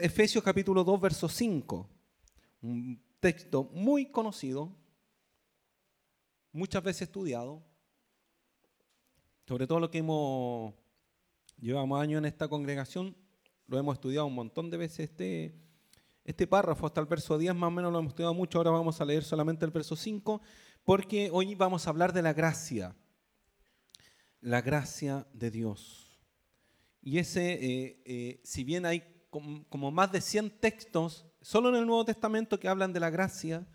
Efesios capítulo 2, verso 5. Un texto muy conocido, muchas veces estudiado, sobre todo lo que hemos, llevamos años en esta congregación, lo hemos estudiado un montón de veces este, este párrafo, hasta el verso 10 más o menos lo hemos estudiado mucho, ahora vamos a leer solamente el verso 5, porque hoy vamos a hablar de la gracia, la gracia de Dios. Y ese, eh, eh, si bien hay como más de 100 textos, solo en el Nuevo Testamento, que hablan de la gracia.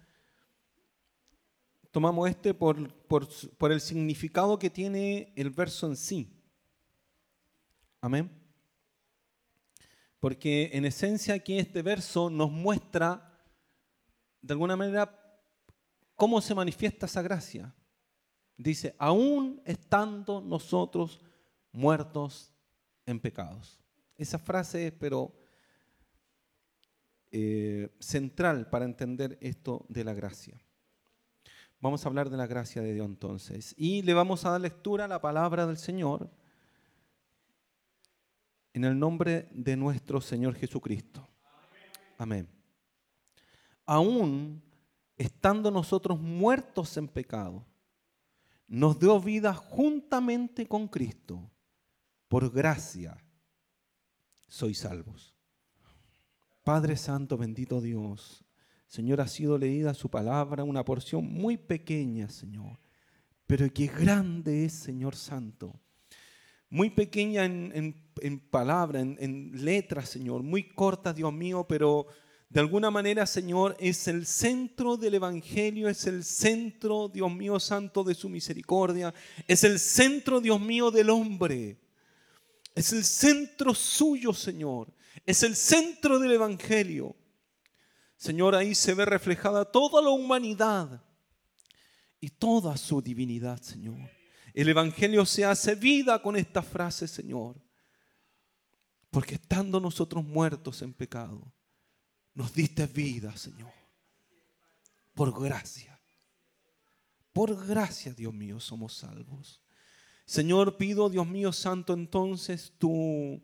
Tomamos este por, por, el significado que tiene el verso en sí. Amén. Porque en esencia aquí este verso nos muestra de alguna manera cómo se manifiesta esa gracia. Dice, aún estando nosotros muertos en pecados. Esa frase, pero eh, central para entender esto de la gracia. Vamos a hablar de la gracia de Dios entonces. Y le vamos a dar lectura a la palabra del Señor en el nombre de nuestro Señor Jesucristo. Amén. Aún estando nosotros muertos en pecado, nos dio vida juntamente con Cristo. Por gracia sois salvos. Padre Santo, bendito Dios, Señor, ha sido leída su palabra, una porción muy pequeña, Señor, pero que grande es, Señor Santo. Muy pequeña en, palabra, en, en letras, Señor, muy corta, Dios mío, pero de alguna manera, Señor, es el centro del Evangelio, es el centro, Dios mío, santo, de su misericordia, es el centro, Dios mío, del hombre. Es el centro suyo, Señor es el centro del Evangelio. Señor, ahí se ve reflejada toda la humanidad y toda su divinidad, Señor. El Evangelio se hace vida con esta frase, Señor. Porque estando nosotros muertos en pecado, nos diste vida, Señor. Por gracia. Por gracia, Dios mío, somos salvos. Señor, pido, Dios mío santo, entonces tu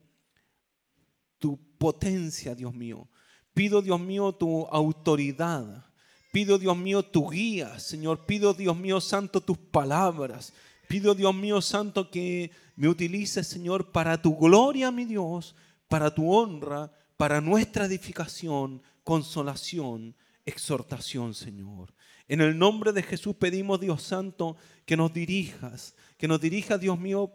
tu potencia, Dios mío. Pido, Dios mío, tu autoridad. Pido, Dios mío, tu guía, Señor. Pido, Dios mío, santo, tus palabras. Pido, Dios mío, santo, que me utilices, Señor, para tu gloria, mi Dios, para tu honra, para nuestra edificación, consolación, exhortación, Señor. En el nombre de Jesús pedimos, Dios Santo, que nos dirijas, que nos dirijas, Dios mío,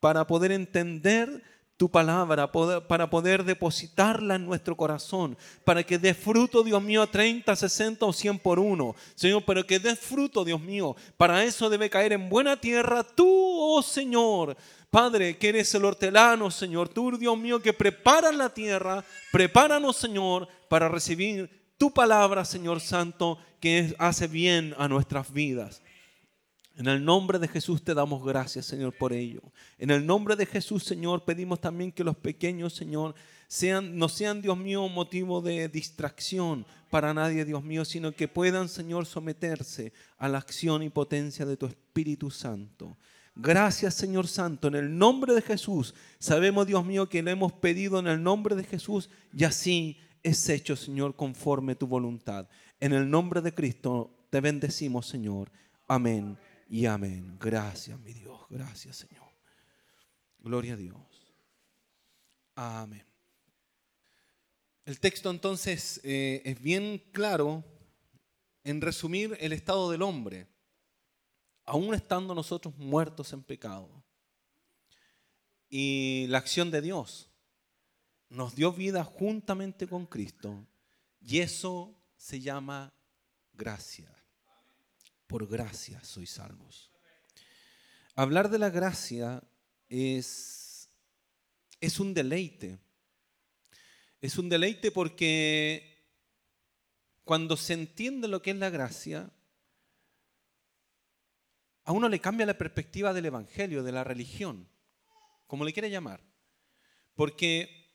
para poder entender tu palabra para poder depositarla en nuestro corazón, para que dé fruto, Dios mío, 30, 60 o 100 por uno. Señor, pero que dé fruto, Dios mío. Para eso debe caer en buena tierra tú, oh Señor. Padre, que eres el hortelano, Señor. Tú, Dios mío, que preparas la tierra. Prepáranos, Señor, para recibir tu palabra, Señor Santo, que hace bien a nuestras vidas. En el nombre de Jesús te damos gracias, Señor, por ello. En el nombre de Jesús, Señor, pedimos también que los pequeños, Señor, sean, no sean, Dios mío, motivo de distracción para nadie, Dios mío, sino que puedan, Señor, someterse a la acción y potencia de tu Espíritu Santo. Gracias, Señor Santo, en el nombre de Jesús. Sabemos, Dios mío, que lo hemos pedido en el nombre de Jesús y así es hecho, Señor, conforme tu voluntad. En el nombre de Cristo te bendecimos, Señor. Amén y amén. Gracias, mi Dios. Gracias, Señor. Gloria a Dios. Amén. El texto entonces eh, es bien claro en resumir el estado del hombre, aún estando nosotros muertos en pecado. Y la acción de Dios nos dio vida juntamente con Cristo y eso se llama gracia por gracia sois salvos. Hablar de la gracia es, es un deleite. Es un deleite porque cuando se entiende lo que es la gracia, a uno le cambia la perspectiva del Evangelio, de la religión, como le quiere llamar. Porque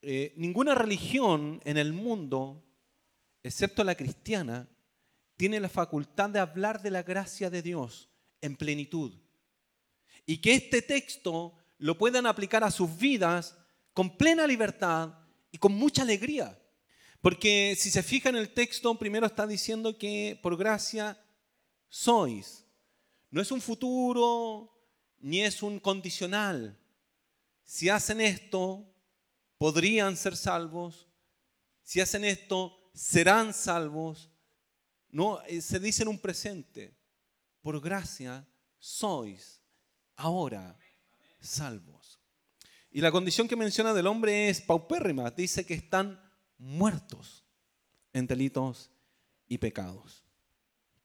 eh, ninguna religión en el mundo, excepto la cristiana, tiene la facultad de hablar de la gracia de Dios en plenitud. Y que este texto lo puedan aplicar a sus vidas con plena libertad y con mucha alegría. Porque si se fija en el texto, primero está diciendo que por gracia sois. No es un futuro, ni es un condicional. Si hacen esto, podrían ser salvos. Si hacen esto, serán salvos. No, eh, se dice en un presente. Por gracia sois ahora salvos. Y la condición que menciona del hombre es paupérrima. Dice que están muertos en delitos y pecados.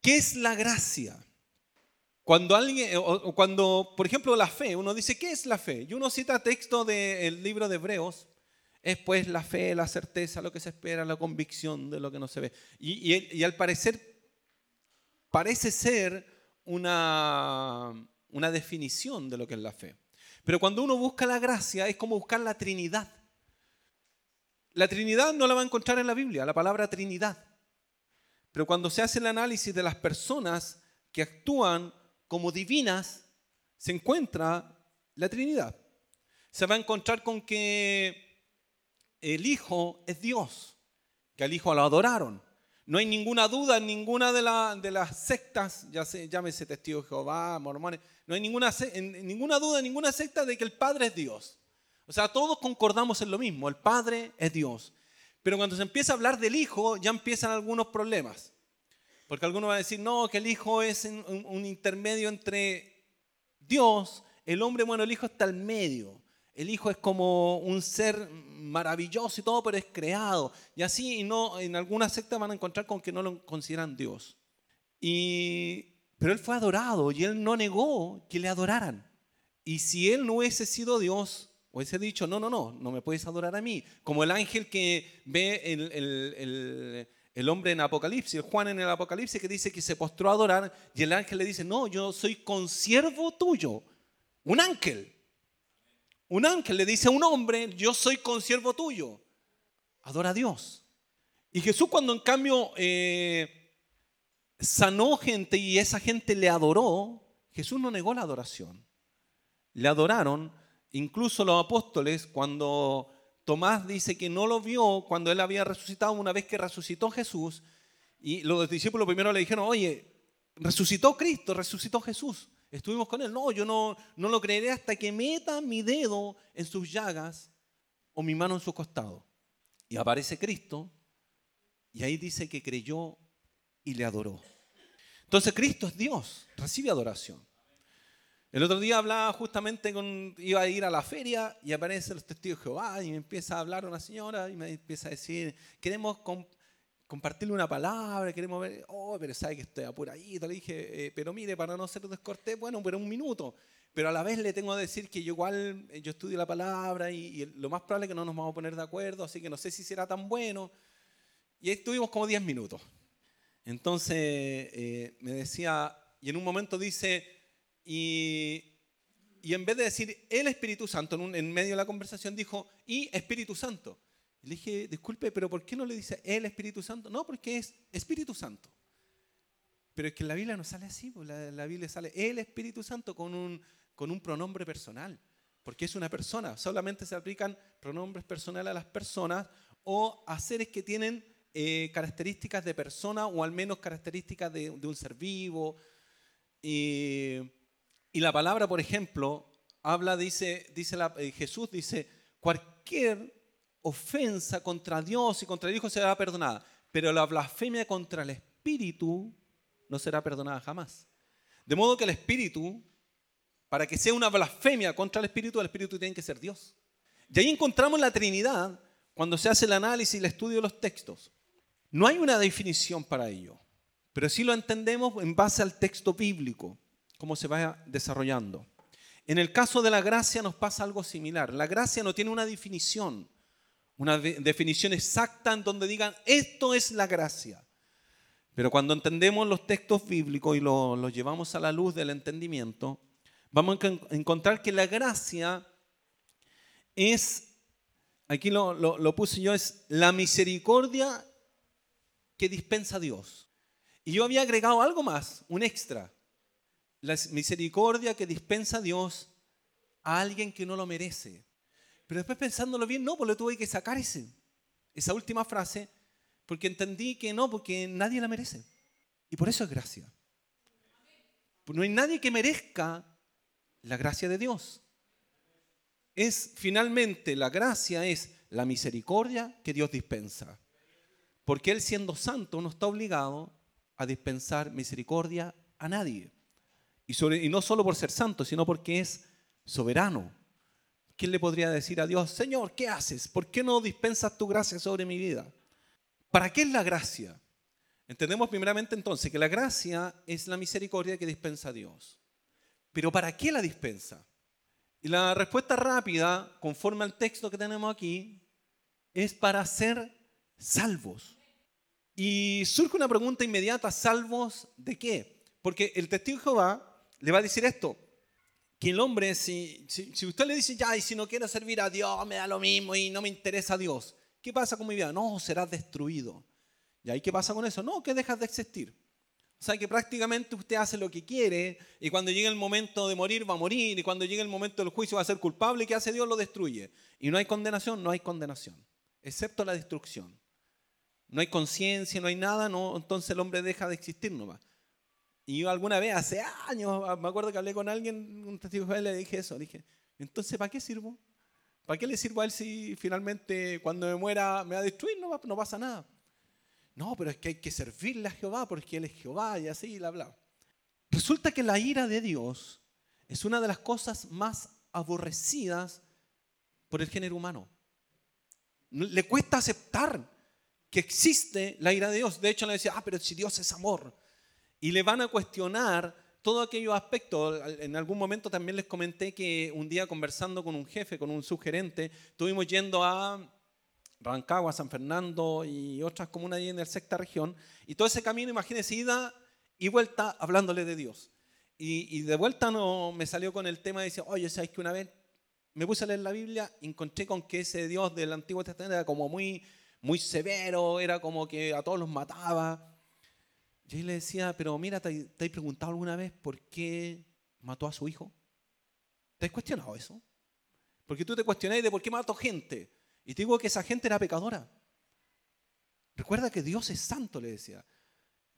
¿Qué es la gracia? Cuando alguien, o cuando, por ejemplo, la fe, uno dice, ¿qué es la fe? Y uno cita texto del libro de Hebreos, es pues la fe, la certeza, lo que se espera, la convicción de lo que no se ve. Y, y al parecer, parece ser una, una definición de lo que es la fe. Pero cuando uno busca la gracia, es como buscar la Trinidad. La Trinidad no la va a encontrar en la Biblia, la palabra Trinidad. Pero cuando se hace el análisis de las personas que actúan como divinas, se encuentra la Trinidad. Se va a encontrar con que el Hijo es Dios, que al Hijo lo adoraron. No hay ninguna duda en ninguna de, de las sectas, ya sé, llámese Testigo de Jehová, mormones, no hay ninguna, ninguna duda en ninguna secta de que el Padre es Dios. O sea, todos concordamos en lo mismo, el Padre es Dios. Pero cuando se empieza a hablar del Hijo, ya empiezan algunos problemas. Porque algunos van a decir, no, que el Hijo es un, intermedio entre Dios, el hombre, bueno, el Hijo está al medio. El Hijo es como un ser maravilloso y todo, pero es creado. Y así, no, en algunas sectas van a encontrar con que no lo consideran Dios. Y, pero Él fue adorado y Él no negó que le adoraran. Y si Él no hubiese sido Dios, hubiese dicho, no, no, no, no me puedes adorar a mí. Como el ángel que ve el, el, el, hombre en Apocalipsis, Juan en el Apocalipsis, que dice que se postró a adorar y el ángel le dice, no, yo soy consiervo tuyo. Un ángel. Un ángel le dice a un hombre, yo soy consiervo tuyo. Adora a Dios. Y Jesús cuando en cambio eh, sanó gente y esa gente le adoró, Jesús no negó la adoración. Le adoraron Incluso los apóstoles, cuando Tomás dice que no lo vio cuando él había resucitado, una vez que resucitó Jesús, y los discípulos primero le dijeron, oye, resucitó Cristo, resucitó Jesús. Estuvimos con él. No, yo no, no lo creeré hasta que meta mi dedo en sus llagas o mi mano en su costado. Y aparece Cristo y ahí dice que creyó y le adoró. Entonces Cristo es Dios, recibe adoración. El otro día hablaba justamente con, iba a ir a la feria y aparece el testigo de Jehová y me empieza a hablar una señora y me empieza a decir, queremos compartirle una palabra, queremos ver, oh, pero sabe que estoy apuradito. Le dije, eh, pero mire, para no ser descortés, bueno, pero un minuto. Pero a la vez le tengo que decir que yo igual, eh, yo estudio la palabra y, lo más probable es que no nos vamos a poner de acuerdo, así que no sé si será tan bueno. Y ahí estuvimos como 10 minutos. Entonces eh, me decía, y en un momento dice, y, en vez de decir el Espíritu Santo, en, medio de la conversación dijo, y Espíritu Santo. Le dije, disculpe, pero ¿por qué no le dice el Espíritu Santo? No, porque es Espíritu Santo. Pero es que en la Biblia no sale así, pues la, la Biblia sale el Espíritu Santo con un, con un pronombre personal, porque es una persona. Solamente se aplican pronombres personales a las personas o a seres que tienen eh, características de persona o al menos características de, un ser vivo. Y y la palabra, por ejemplo, habla, dice, dice eh, Jesús dice, cualquier ofensa contra Dios y contra el Hijo será perdonada, pero la blasfemia contra el Espíritu no será perdonada jamás. De modo que el Espíritu, para que sea una blasfemia contra el Espíritu, el Espíritu tiene que ser Dios. Y ahí encontramos la Trinidad cuando se hace el análisis y el estudio de los textos. No hay una definición para ello, pero sí lo entendemos en base al texto bíblico cómo se va desarrollando. En el caso de la gracia nos pasa algo similar. La gracia no tiene una definición, una definición exacta en donde digan, esto es la gracia. Pero cuando entendemos los textos bíblicos y los, llevamos a la luz del entendimiento, vamos a encontrar que la gracia es, aquí lo, lo puse yo, es la misericordia que dispensa Dios. Y yo había agregado algo más, un extra la misericordia que dispensa Dios a alguien que no lo merece. Pero después pensándolo bien, no, pues le tuve que sacar ese, esa última frase, porque entendí que no, porque nadie la merece. Y por eso es gracia. No hay nadie que merezca la gracia de Dios. Es finalmente la gracia es la misericordia que Dios dispensa. Porque Él siendo santo no está obligado a dispensar misericordia a nadie. Y, y no solo por ser santo, sino porque es soberano. ¿Quién le podría decir a Dios, Señor, ¿qué haces? ¿Por qué no dispensas tu gracia sobre mi vida? ¿Para qué es la gracia? Entendemos primeramente entonces que la gracia es la misericordia que dispensa Dios. Pero ¿para qué la dispensa? Y la respuesta rápida, conforme al texto que tenemos aquí, es para ser salvos. Y surge una pregunta inmediata, ¿salvos de qué? Porque el testigo de Jehová le va a decir esto, que el hombre, si, si, usted le dice, ya, y si no quiero servir a Dios, me da lo mismo y no me interesa a Dios, ¿qué pasa con mi vida? No, serás destruido. ¿Y ahí qué pasa con eso? No, que dejas de existir. O sea que prácticamente usted hace lo que quiere y cuando llegue el momento de morir va a morir y cuando llegue el momento del juicio va a ser culpable y ¿qué hace Dios? Lo destruye. Y no hay condenación, no hay condenación, excepto la destrucción. No hay conciencia, no hay nada, no, entonces el hombre deja de existir nomás. Y yo alguna vez, hace años, me acuerdo que hablé con alguien, un testigo de le dije eso, le dije, entonces ¿para qué sirvo? ¿Para qué le sirvo a él si finalmente cuando me muera me va a destruir? No, no pasa nada. No, pero es que hay que servirle a Jehová porque Él es Jehová y así, bla, bla. Resulta que la ira de Dios es una de las cosas más aborrecidas por el género humano. Le cuesta aceptar que existe la ira de Dios. De hecho, le decía, ah, pero si Dios es amor. Y le van a cuestionar todos aquellos aspectos. En algún momento también les comenté que un día conversando con un jefe, con un subgerente, estuvimos yendo a Rancagua, San Fernando y otras comunas ahí en la sexta región. Y todo ese camino, imagínense, ida y vuelta hablándole de Dios. Y, de vuelta no, me salió con el tema de decir, oye, ¿sabes que una vez me puse a leer la Biblia y encontré con que ese Dios del Antiguo Testamento era como muy, muy severo, era como que a todos los mataba. Y ahí le decía, pero mira, ¿te, ¿te has preguntado alguna vez por qué mató a su hijo? ¿Te has cuestionado eso? Porque tú te cuestionáis de por qué mató gente. Y te digo que esa gente era pecadora. Recuerda que Dios es santo, le decía.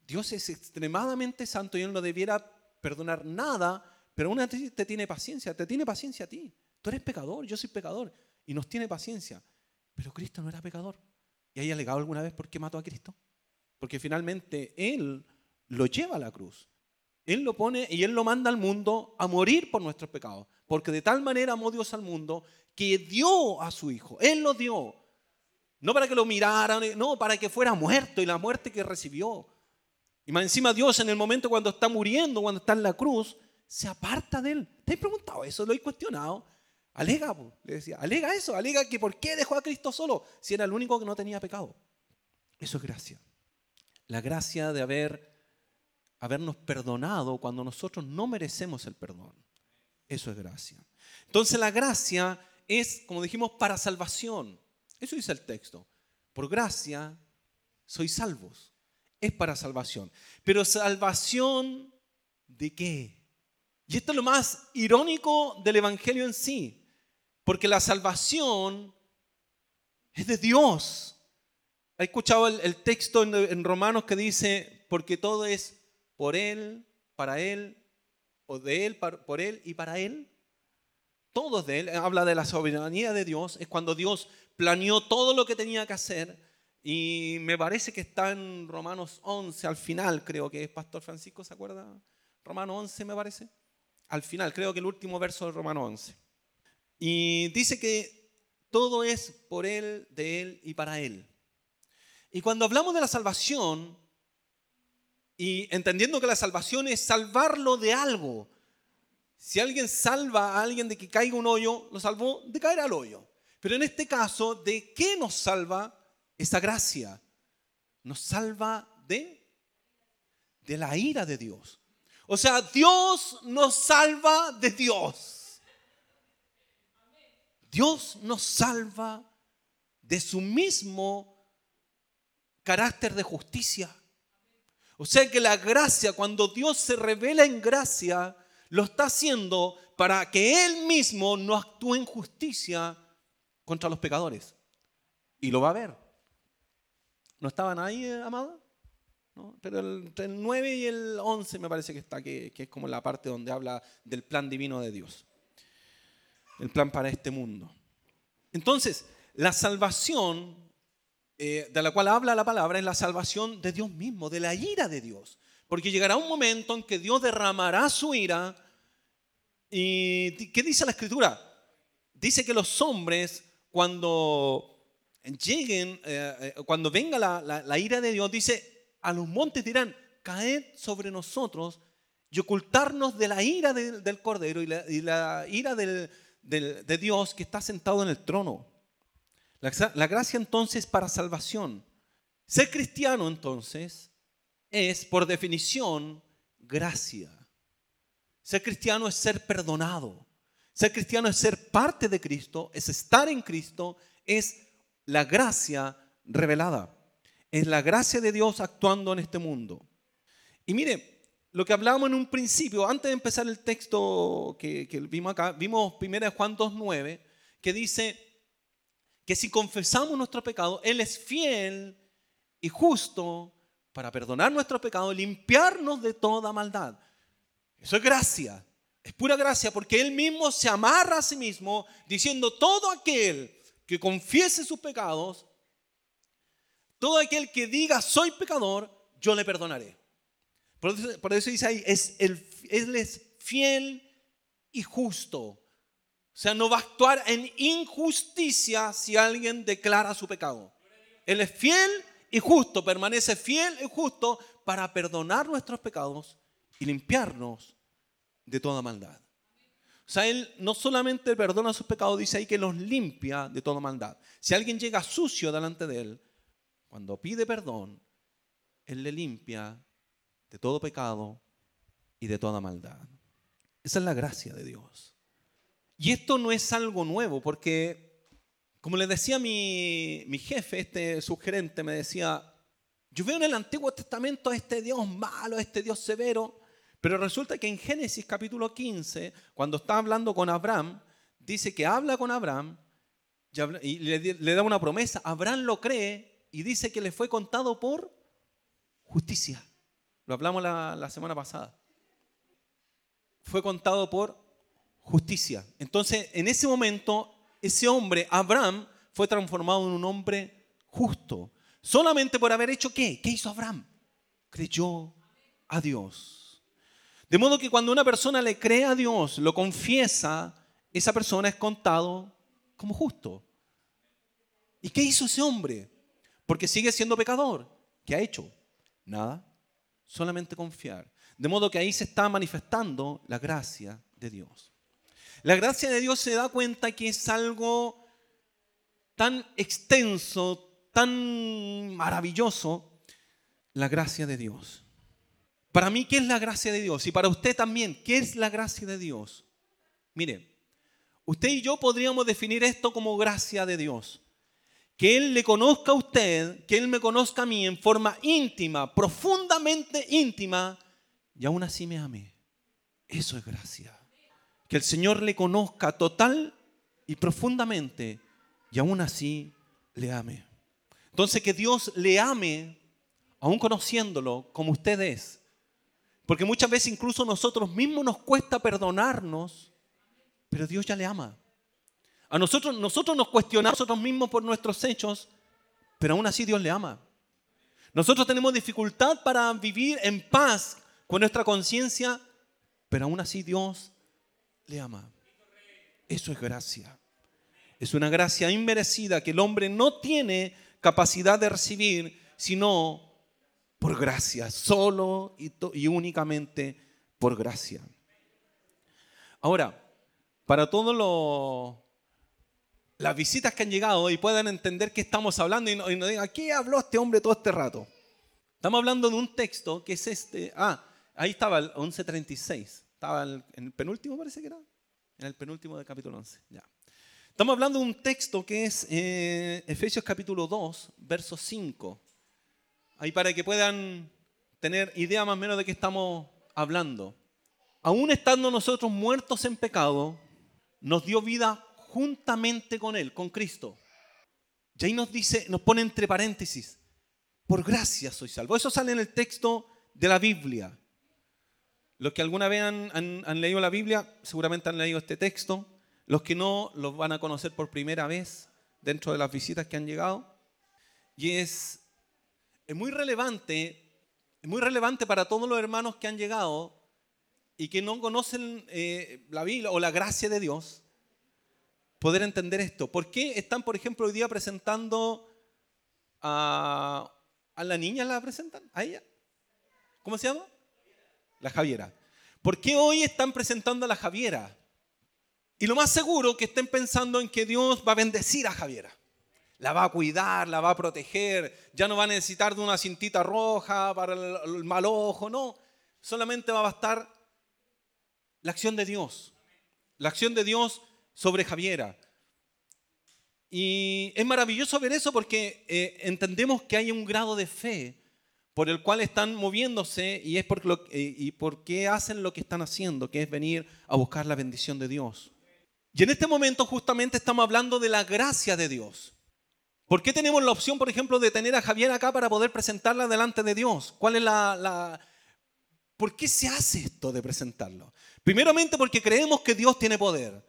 Dios es extremadamente santo y Él no debiera perdonar nada, pero aún así te tiene paciencia, te tiene paciencia a ti. Tú eres pecador, yo soy pecador y nos tiene paciencia. Pero Cristo no era pecador. ¿Y hay alegado alguna vez por qué mató a Cristo? Porque finalmente Él lo lleva a la cruz. Él lo pone y Él lo manda al mundo a morir por nuestros pecados. Porque de tal manera amó Dios al mundo que dio a su hijo. Él lo dio. No para que lo miraran, no, para que fuera muerto y la muerte que recibió. Y más encima Dios en el momento cuando está muriendo, cuando está en la cruz, se aparta de él. ¿Te he preguntado eso? ¿Lo he cuestionado? Alega, le decía, alega eso, alega que por qué dejó a Cristo solo si era el único que no tenía pecado. Eso es gracia. La gracia de haber, habernos perdonado cuando nosotros no merecemos el perdón. Eso es gracia. Entonces la gracia es, como dijimos, para salvación. Eso dice el texto. Por gracia sois salvos. Es para salvación. Pero salvación de qué? Y esto es lo más irónico del Evangelio en sí. Porque la salvación es de Dios. ¿Ha escuchado el, texto en, en, Romanos que dice, porque todo es por Él, para Él, o de Él, por Él y para Él? todos de él, habla de la soberanía de Dios, es cuando Dios planeó todo lo que tenía que hacer y me parece que está en Romanos 11, al final creo que es Pastor Francisco, ¿se acuerda? Romanos 11 me parece. Al final, creo que el último verso de Romanos 11. Y dice que todo es por Él, de Él y para Él. Y cuando hablamos de la salvación, y entendiendo que la salvación es salvarlo de algo, si alguien salva a alguien de que caiga un hoyo, lo salvó de caer al hoyo. Pero en este caso, ¿de qué nos salva esa gracia? Nos salva de, de la ira de Dios. O sea, Dios nos salva de Dios. Dios nos salva de su mismo carácter de justicia. O sea que la gracia, cuando Dios se revela en gracia, lo está haciendo para que Él mismo no actúe en justicia contra los pecadores. Y lo va a ver. ¿No estaban ahí, eh, amada? Pero el, entre el 9 y el 11 me parece que está, que, que es como la parte donde habla del plan divino de Dios. El plan para este mundo. Entonces, la salvación eh, de la cual habla la palabra es la salvación de Dios mismo, de la ira de Dios. Porque llegará un momento en que Dios derramará su ira. ¿Y qué dice la escritura? Dice que los hombres, cuando lleguen, eh, eh, cuando venga la, ira de Dios, dice, a los montes dirán, caed sobre nosotros y ocultarnos de la ira del Cordero y la, ira de Dios que está sentado en el trono. La, gracia entonces para salvación. Ser cristiano entonces es por definición gracia. Ser cristiano es ser perdonado. Ser cristiano es ser parte de Cristo, es estar en Cristo, es la gracia revelada. Es la gracia de Dios actuando en este mundo. Y mire, lo que hablábamos en un principio, antes de empezar el texto que, que vimos acá, vimos 1 Juan 2.9, que dice, que si confesamos nuestro pecado, Él es fiel y justo para perdonar nuestro pecado limpiarnos de toda maldad. Eso es gracia, es pura gracia, porque Él mismo se amarra a sí mismo diciendo, todo aquel que confiese sus pecados, todo aquel que diga, soy pecador, yo le perdonaré. Por eso, dice ahí, es el, Él es fiel y justo o sea, no va a actuar en injusticia si alguien declara su pecado. Él es fiel y justo, permanece fiel y justo para perdonar nuestros pecados y limpiarnos de toda maldad. O sea, Él no solamente perdona sus pecados, dice ahí que los limpia de toda maldad. Si alguien llega sucio delante de Él, cuando pide perdón, Él le limpia de todo pecado y de toda maldad. Esa es la gracia de Dios. Y esto no es algo nuevo, porque, como le decía mi, mi jefe, este sugerente, me decía, yo veo en el Antiguo Testamento a este Dios malo, a este Dios severo, pero resulta que en Génesis capítulo 15, cuando está hablando con Abraham, dice que habla con Abraham y le, da una promesa. Abraham lo cree y dice que le fue contado por justicia. Lo hablamos la, la semana pasada. Fue contado por justicia. Entonces, en ese momento, ese hombre, Abraham, fue transformado en un hombre justo. Solamente por haber hecho qué? ¿Qué hizo Abraham? Creyó a Dios. De modo que cuando una persona le cree a Dios, lo confiesa, esa persona es contado como justo. ¿Y qué hizo ese hombre? Porque sigue siendo pecador. ¿Qué ha hecho? Nada. Solamente confiar. De modo que ahí se está manifestando la gracia de Dios. La gracia de Dios se da cuenta que es algo tan extenso, tan maravilloso, la gracia de Dios. Para mí, ¿qué es la gracia de Dios? Y para usted también, ¿qué es la gracia de Dios? Mire, usted y yo podríamos definir esto como gracia de Dios. Que Él le conozca a usted, que Él me conozca a mí en forma íntima, profundamente íntima, y aún así me ame. Eso es gracia que el Señor le conozca total y profundamente y aún así le ame. Entonces que Dios le ame, aún conociéndolo como usted es. Porque muchas veces incluso nosotros mismos nos cuesta perdonarnos, pero Dios ya le ama. A nosotros, nosotros nos cuestionamos nosotros mismos por nuestros hechos, pero aún así Dios le ama. Nosotros tenemos dificultad para vivir en paz con nuestra conciencia, pero aún así Dios le ama. Eso es gracia. Es una gracia inmerecida que el hombre no tiene capacidad de recibir, sino por gracia, solo y, únicamente por gracia. Ahora, para todas las visitas que han llegado y puedan entender qué estamos hablando y y no digan, ¿qué habló este hombre todo este rato? Estamos hablando de un texto que es este. Ah, ahí estaba el 1136. Estaba en el penúltimo, parece que era. En el penúltimo del capítulo 11. Ya. Estamos hablando de un texto que es eh, Efesios capítulo 2, verso 5. Ahí para que puedan tener idea más o menos de qué estamos hablando. Aún estando nosotros muertos en pecado, nos dio vida juntamente con Él, con Cristo. Y ahí nos dice, nos pone entre paréntesis, por gracia soy salvo. Eso sale en el texto de la Biblia. Los que alguna vez han, leído la Biblia, seguramente han leído este texto. Los que no, los van a conocer por primera vez dentro de las visitas que han llegado. Y es, es muy relevante, es muy relevante para todos los hermanos que han llegado y que no conocen eh, la Biblia o la gracia de Dios, poder entender esto. ¿Por qué están, por ejemplo, hoy día presentando a, a la niña, la presentan? ¿A ella? ¿Cómo se llama? La Javiera. ¿Por qué hoy están presentando a la Javiera? Y lo más seguro que estén pensando en que Dios va a bendecir a Javiera. La va a cuidar, la va a proteger. Ya no va a necesitar de una cintita roja para el, mal ojo, no. Solamente va a bastar la acción de Dios. La acción de Dios sobre Javiera. Y es maravilloso ver eso porque eh, entendemos que hay un grado de fe por el cual están moviéndose y es por, qué hacen lo que están haciendo, que es venir a buscar la bendición de Dios. Y en este momento justamente estamos hablando de la gracia de Dios. ¿Por qué tenemos la opción, por ejemplo, de tener a Javier acá para poder presentarla delante de Dios? ¿Cuál es la, la... ¿Por qué se hace esto de presentarlo? Primeramente porque creemos que Dios tiene poder.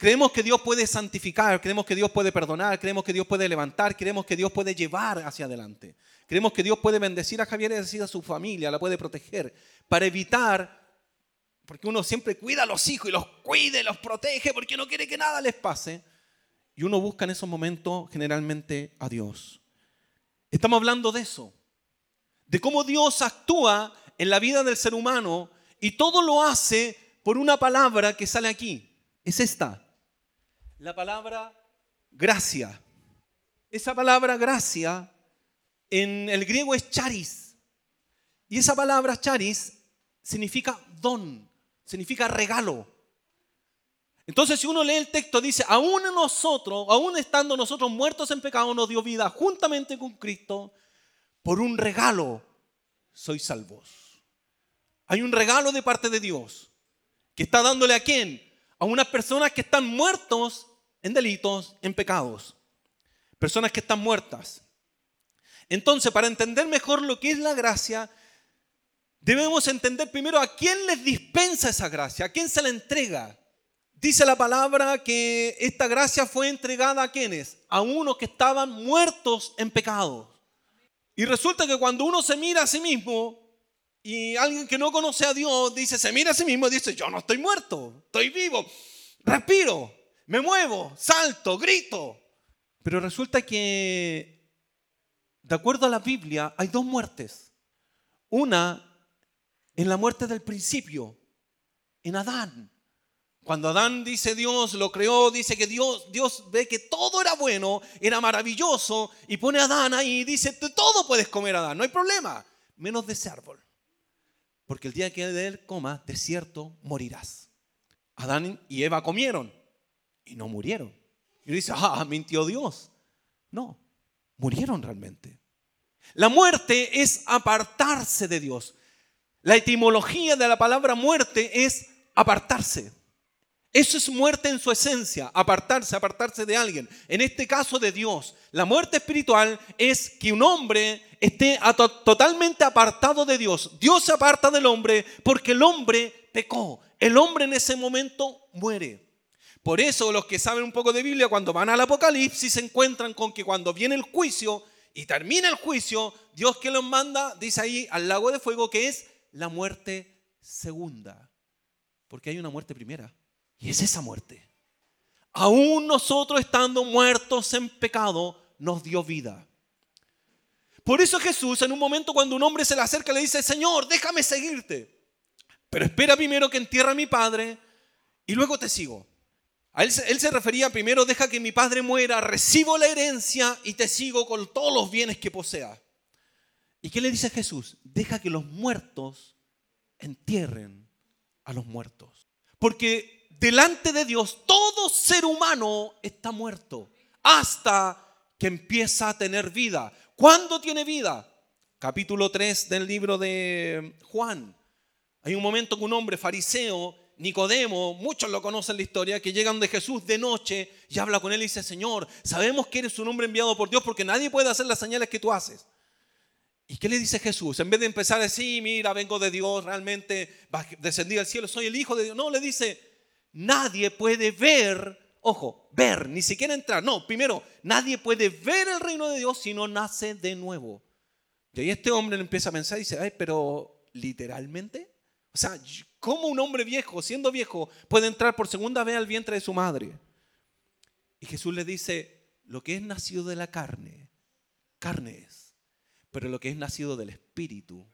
Creemos que Dios puede santificar, creemos que Dios puede perdonar, creemos que Dios puede levantar, creemos que Dios puede llevar hacia adelante. Creemos que Dios puede bendecir a Javier y decir a su familia, la puede proteger, para evitar, porque uno siempre cuida a los hijos y los cuide, los protege, porque no quiere que nada les pase. Y uno busca en esos momentos generalmente a Dios. Estamos hablando de eso, de cómo Dios actúa en la vida del ser humano y todo lo hace por una palabra que sale aquí. Es esta, la palabra gracia. Esa palabra gracia en el griego es charis. Y esa palabra charis significa don, significa regalo. Entonces, si uno lee el texto, dice, aún nosotros, aún estando nosotros muertos en pecado, nos dio vida juntamente con Cristo, por un regalo sois salvos. Hay un regalo de parte de Dios que está dándole a quién? A unas personas que están muertos en delitos, en pecados. Personas que están muertas. Entonces, para entender mejor lo que es la gracia, debemos entender primero a quién les dispensa esa gracia, a quién se la entrega. Dice la palabra que esta gracia fue entregada a quienes? A unos que estaban muertos en pecados. Y resulta que cuando uno se mira a sí mismo y alguien que no conoce a Dios dice, se mira a sí mismo y dice, yo no estoy muerto, estoy vivo, respiro, me muevo, salto, grito. Pero resulta que, de acuerdo a la Biblia, hay dos muertes. Una en la muerte del principio, en Adán. Cuando Adán dice Dios lo creó, dice que Dios, Dios ve que todo era bueno, era maravilloso, y pone a Adán ahí y dice, todo puedes comer Adán, no hay problema, menos de ese árbol. Porque el día que de él comas, de cierto morirás. Adán y Eva comieron y no murieron. Y dice, ah, mintió Dios. No, murieron realmente. La muerte es apartarse de Dios. La etimología de la palabra muerte es apartarse. Eso es muerte en su esencia, apartarse, apartarse de alguien. En este caso de Dios. La muerte espiritual es que un hombre esté totalmente apartado de Dios. Dios se aparta del hombre porque el hombre pecó. El hombre en ese momento muere. Por eso los que saben un poco de Biblia, cuando van al Apocalipsis, se encuentran con que cuando viene el juicio y termina el juicio, Dios que los manda, dice ahí al lago de fuego, que es la muerte segunda. Porque hay una muerte primera. Y es esa muerte. Aún nosotros estando muertos en pecado, nos dio vida. Por eso Jesús en un momento cuando un hombre se le acerca le dice, Señor, déjame seguirte. Pero espera primero que entierre a mi padre y luego te sigo. Él, se refería primero, deja que mi padre muera, recibo la herencia y te sigo con todos los bienes que posea. ¿Y qué le dice Jesús? Deja que los muertos entierren a los muertos. Porque delante de Dios todo ser humano está muerto hasta que empieza a tener vida. ¿Cuándo tiene vida? Capítulo 3 del libro de Juan. Hay un momento que un hombre fariseo Nicodemo, muchos lo conocen la historia, que llegan de Jesús de noche y habla con él y dice, Señor, sabemos que eres un hombre enviado por Dios porque nadie puede hacer las señales que tú haces. ¿Y qué le dice Jesús? En vez de empezar a decir, mira, vengo de Dios, realmente descendí al cielo, soy el Hijo de Dios. No, le dice, nadie puede ver, ojo, ver, ni siquiera entrar. No, primero, nadie puede ver el reino de Dios si no nace de nuevo. Y ahí este hombre empieza a pensar y dice, ay, pero literalmente. O sea, ¿cómo un hombre viejo, siendo viejo, puede entrar por segunda vez al vientre de su madre? Y Jesús le dice, lo que es nacido de la carne, carne es. Pero lo que es nacido del espíritu,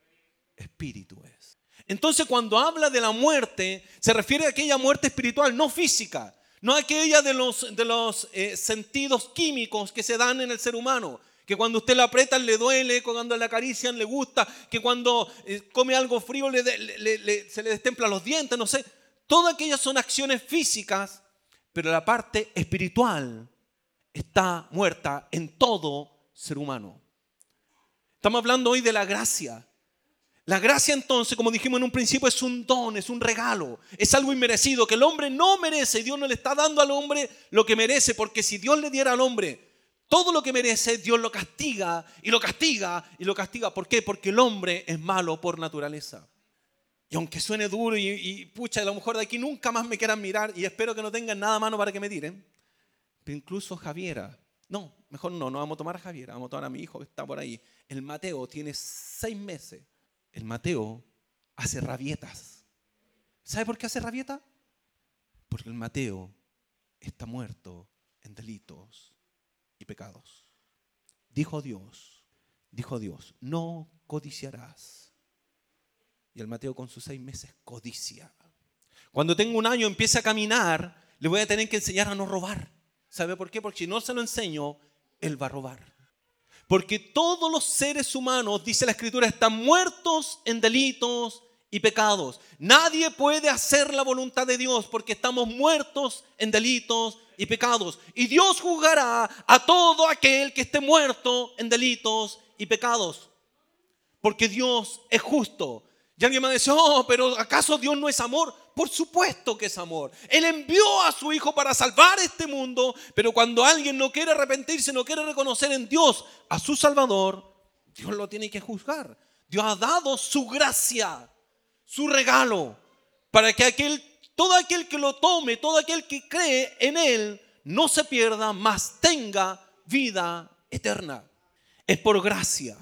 espíritu es. Entonces cuando habla de la muerte, se refiere a aquella muerte espiritual, no física, no aquella de los, de los eh, sentidos químicos que se dan en el ser humano, que cuando usted la aprieta le duele, cuando le acarician le gusta, que cuando eh, come algo frío se le destemplan los dientes, no sé. Todas aquellas son acciones físicas, pero la parte espiritual está muerta en todo ser humano. Estamos hablando hoy de la gracia. La gracia entonces, como dijimos en un principio, es un don, es un regalo, es algo inmerecido que el hombre no merece. Dios no le está dando al hombre lo que merece, porque si Dios le diera al hombre todo lo que merece, Dios lo castiga y lo castiga y lo castiga. ¿Por qué? Porque el hombre es malo por naturaleza. Y aunque suene duro y, pucha, a lo mejor de aquí nunca más me quieran mirar y espero que no tengan nada a mano para que me tiren. Pero incluso Javiera, no, mejor no, no vamos a tomar a Javiera, vamos a tomar a mi hijo que está por ahí. El Mateo tiene seis meses. El Mateo hace rabietas. ¿Sabe por qué hace rabieta? Porque el Mateo está muerto en delitos y pecados. Dijo Dios, dijo Dios, no codiciarás. Y el Mateo con sus seis meses codicia. Cuando tengo un año empiece a caminar, le voy a tener que enseñar a no robar. ¿Sabe por qué? Porque si no se lo enseño, él va a robar. Porque todos los seres humanos, dice la escritura, están muertos en delitos y pecados. Nadie puede hacer la voluntad de Dios porque estamos muertos en delitos y pecados. Y Dios juzgará a todo aquel que esté muerto en delitos y pecados. Porque Dios es justo. Y alguien me dice, oh, pero ¿acaso Dios no es amor? Por supuesto que es amor. Él envió a su Hijo para salvar este mundo, pero cuando alguien no quiere arrepentirse, no quiere reconocer en Dios a su Salvador, Dios lo tiene que juzgar. Dios ha dado su gracia, su regalo, para que aquel todo aquel que lo tome, todo aquel que cree en Él, no se pierda, mas tenga vida eterna. Es por gracia.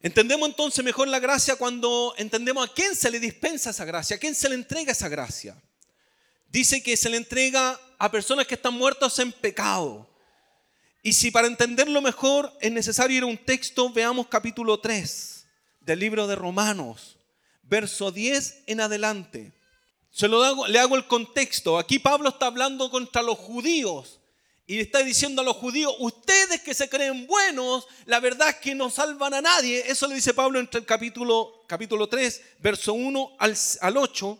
Entendemos entonces mejor la gracia cuando entendemos a quién se le dispensa esa gracia, a quién se le entrega esa gracia. Dice que se le entrega a personas que están muertas en pecado. Y si para entenderlo mejor es necesario ir a un texto, veamos capítulo 3 del libro de Romanos, verso 10 en adelante. Se lo hago, le hago el contexto. Aquí Pablo está hablando contra los judíos y está diciendo a los judíos, ustedes que se creen buenos, la verdad es que no salvan a nadie. Eso le dice Pablo entre el capítulo, capítulo 3, verso 1 al, al 8.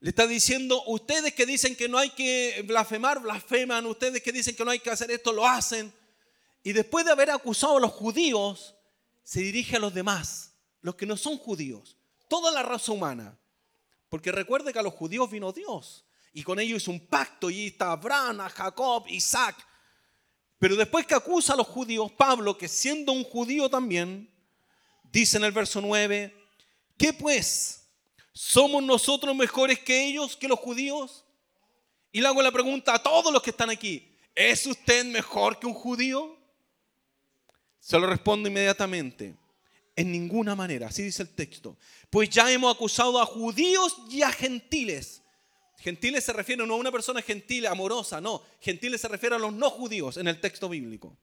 Le está diciendo, ustedes que dicen que no hay que blasfemar, blasfeman. Ustedes que dicen que no hay que hacer esto, lo hacen. Y después de haber acusado a los judíos, se dirige a los demás, los que no son judíos, toda la raza humana. Porque recuerde que a los judíos vino Dios y con ellos hizo un pacto y está Abraham, Jacob, Isaac. Pero después que acusa a los judíos, Pablo, que siendo un judío también, dice en el verso 9, ¿qué pues? ¿Somos nosotros mejores que ellos, que los judíos? Y le hago la pregunta a todos los que están aquí, ¿es usted mejor que un judío? Se lo respondo inmediatamente. En ninguna manera, así dice el texto. Pues ya hemos acusado a judíos y a gentiles. Gentiles se refiere no a una persona gentil, amorosa, no. Gentiles se refiere a los no judíos en el texto bíblico.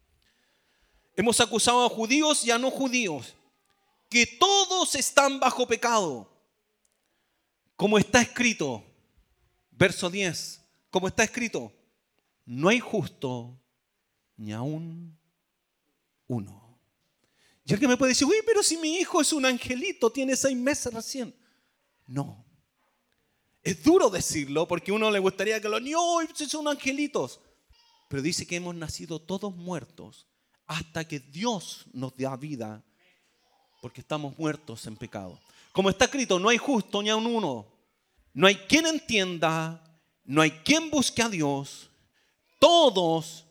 Hemos acusado a judíos y a no judíos, que todos están bajo pecado. Como está escrito, verso 10, como está escrito, no hay justo ni aún uno. Y alguien me puede decir, uy, pero si mi hijo es un angelito, tiene seis meses recién. No. Es duro decirlo porque uno le gustaría que los niños son angelitos. Pero dice que hemos nacido todos muertos hasta que Dios nos da vida porque estamos muertos en pecado. Como está escrito, no hay justo ni a un uno. no hay quien entienda, no hay quien busque a Dios. Todos,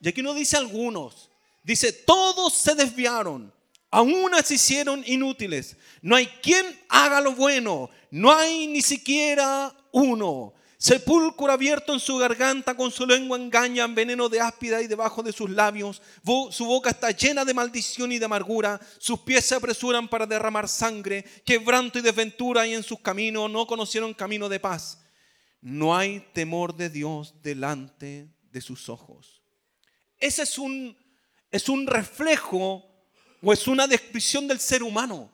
y aquí no dice algunos, dice todos se desviaron, aún se hicieron inútiles. No hay quien haga lo bueno, no hay ni siquiera uno. Sepulcro abierto en su garganta, con su lengua engañan, veneno de áspida y debajo de sus labios. Su boca está llena de maldición y de amargura. Sus pies se apresuran para derramar sangre. Quebranto y desventura hay en sus caminos. No conocieron camino de paz. No hay temor de Dios delante de sus ojos. Ese es un, es un reflejo o es una descripción del ser humano.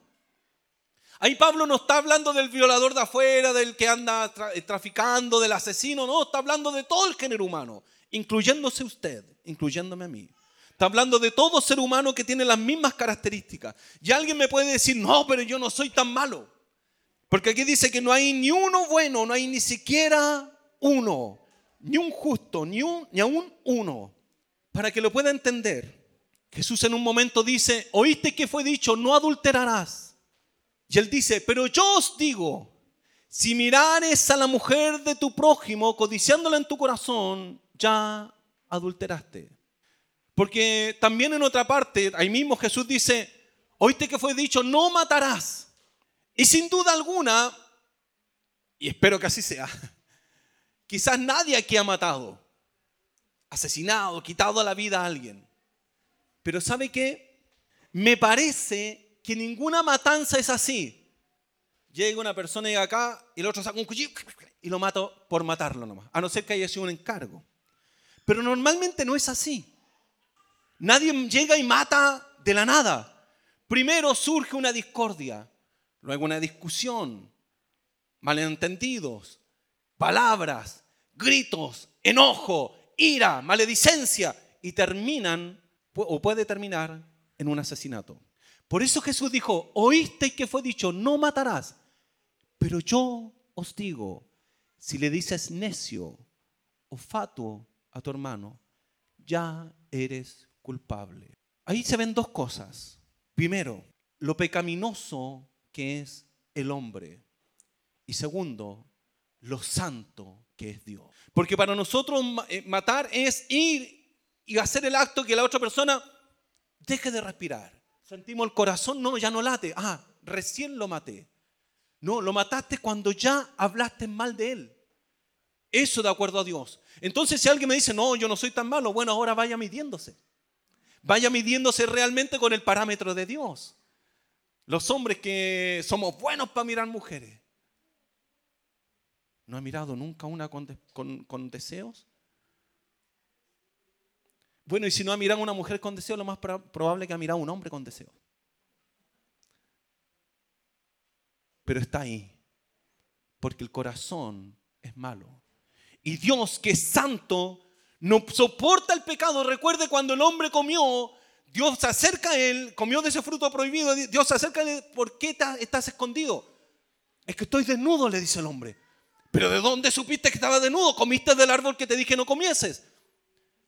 Ahí Pablo no está hablando del violador de afuera, del que anda eh, traficando, del asesino, no, está hablando de todo el género humano, incluyéndose usted, incluyéndome a mí. Está hablando de todo ser humano que tiene las mismas características. Y alguien me puede decir, no, pero yo no soy tan malo. Porque aquí dice que no hay ni uno bueno, no hay ni siquiera uno, ni un justo, ni, un, ni aún uno. Para que lo pueda entender, Jesús en un momento dice, oíste que fue dicho, no adulterarás. Y él dice, pero yo os digo, si mirares a la mujer de tu prójimo codiciándola en tu corazón, ya adulteraste. Porque también en otra parte, ahí mismo Jesús dice, oíste que fue dicho, no matarás. Y sin duda alguna, y espero que así sea, quizás nadie aquí ha matado, asesinado, quitado la vida a alguien. Pero ¿sabe qué? Me parece que ninguna matanza es así. Llega una persona y acá y el otro saca un cuchillo y lo mato por matarlo nomás, a no ser que haya sido un encargo. Pero normalmente no es así. Nadie llega y mata de la nada. Primero surge una discordia, luego una discusión, malentendidos, palabras, gritos, enojo, ira, maledicencia y terminan o puede terminar en un asesinato. Por eso Jesús dijo, oíste que fue dicho, no matarás. Pero yo os digo, si le dices necio o fatuo a tu hermano, ya eres culpable. Ahí se ven dos cosas. Primero, lo pecaminoso que es el hombre. Y segundo, lo santo que es Dios. Porque para nosotros eh, matar es ir y hacer el acto que la otra persona deje de respirar. Sentimos el corazón, no, ya no late. Ah, recién lo maté. No, lo mataste cuando ya hablaste mal de él. Eso de acuerdo a Dios. Entonces si alguien me dice, no, yo no soy tan malo, bueno, ahora vaya midiéndose. Vaya midiéndose realmente con el parámetro de Dios. Los hombres que somos buenos para mirar mujeres. ¿No ha mirado nunca una con, con deseos? Bueno, y si no ha mirado a una mujer con deseo, lo más probable es que ha mirado a un hombre con deseo. Pero está ahí, porque el corazón es malo. Y Dios, que es santo, no soporta el pecado. Recuerde cuando el hombre comió, Dios se acerca a él, comió de ese fruto prohibido, Dios se acerca a él, ¿por qué estás escondido? Es que estoy desnudo, le dice el hombre. Pero ¿de dónde supiste que estaba desnudo? Comiste del árbol que te dije no comieses.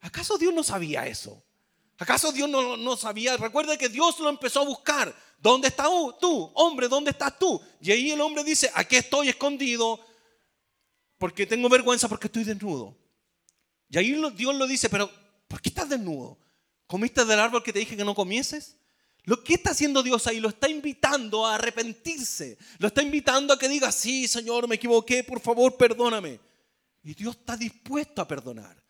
¿Acaso Dios no sabía eso? ¿Acaso Dios no, no sabía? Recuerda que Dios lo empezó a buscar. ¿Dónde estás tú? Hombre, ¿dónde estás tú? Y ahí el hombre dice, aquí estoy escondido porque tengo vergüenza porque estoy desnudo. Y ahí Dios lo dice, pero ¿por qué estás desnudo? ¿Comiste del árbol que te dije que no comieses? Lo que está haciendo Dios ahí lo está invitando a arrepentirse. Lo está invitando a que diga, sí, Señor, me equivoqué, por favor, perdóname. Y Dios está dispuesto a perdonar.